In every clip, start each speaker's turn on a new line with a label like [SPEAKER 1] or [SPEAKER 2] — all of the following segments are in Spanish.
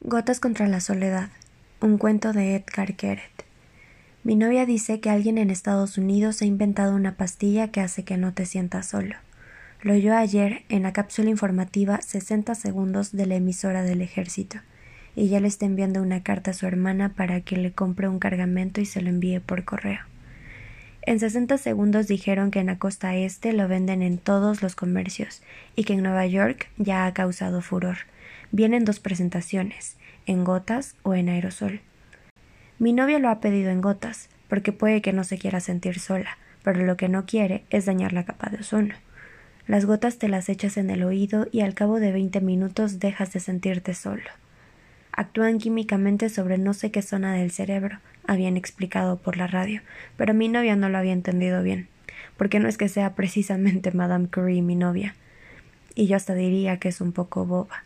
[SPEAKER 1] Gotas contra la soledad. Un cuento de Edgar Keret. Mi novia dice que alguien en Estados Unidos ha inventado una pastilla que hace que no te sientas solo. Lo oyó ayer en la cápsula informativa 60 segundos de la emisora del ejército, y ya le está enviando una carta a su hermana para que le compre un cargamento y se lo envíe por correo. En 60 segundos dijeron que en la costa este lo venden en todos los comercios y que en Nueva York ya ha causado furor Vienen dos presentaciones, en gotas o en aerosol. Mi novia lo ha pedido en gotas, porque puede que no se quiera sentir sola, pero lo que no quiere es dañar la capa de ozono. Las gotas te las echas en el oído y al cabo de veinte minutos dejas de sentirte solo. Actúan químicamente sobre no sé qué zona del cerebro, habían explicado por la radio, pero mi novia no lo había entendido bien, porque no es que sea precisamente Madame Curie mi novia. Y yo hasta diría que es un poco boba.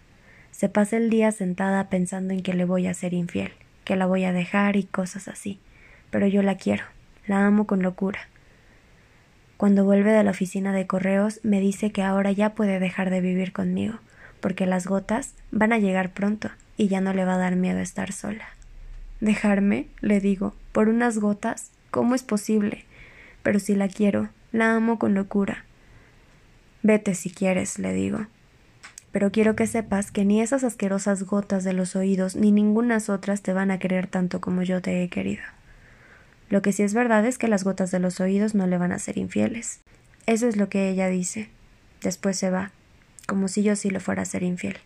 [SPEAKER 1] Se pasa el día sentada pensando en que le voy a ser infiel, que la voy a dejar y cosas así. Pero yo la quiero, la amo con locura. Cuando vuelve de la oficina de correos me dice que ahora ya puede dejar de vivir conmigo, porque las gotas van a llegar pronto y ya no le va a dar miedo estar sola. ¿Dejarme? le digo, por unas gotas. ¿Cómo es posible? Pero si la quiero, la amo con locura. Vete si quieres, le digo pero quiero que sepas que ni esas asquerosas gotas de los oídos ni ningunas otras te van a querer tanto como yo te he querido. Lo que sí es verdad es que las gotas de los oídos no le van a ser infieles. Eso es lo que ella dice. Después se va, como si yo sí le fuera a ser infiel.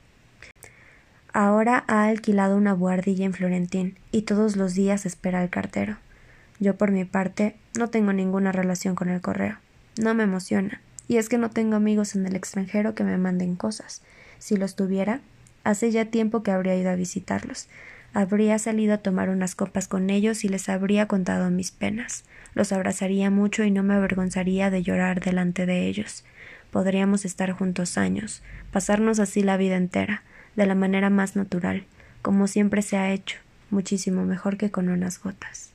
[SPEAKER 1] Ahora ha alquilado una buhardilla en Florentín y todos los días espera al cartero. Yo por mi parte no tengo ninguna relación con el correo. No me emociona. Y es que no tengo amigos en el extranjero que me manden cosas. Si los tuviera, hace ya tiempo que habría ido a visitarlos. Habría salido a tomar unas copas con ellos y les habría contado mis penas. Los abrazaría mucho y no me avergonzaría de llorar delante de ellos. Podríamos estar juntos años, pasarnos así la vida entera, de la manera más natural, como siempre se ha hecho, muchísimo mejor que con unas gotas.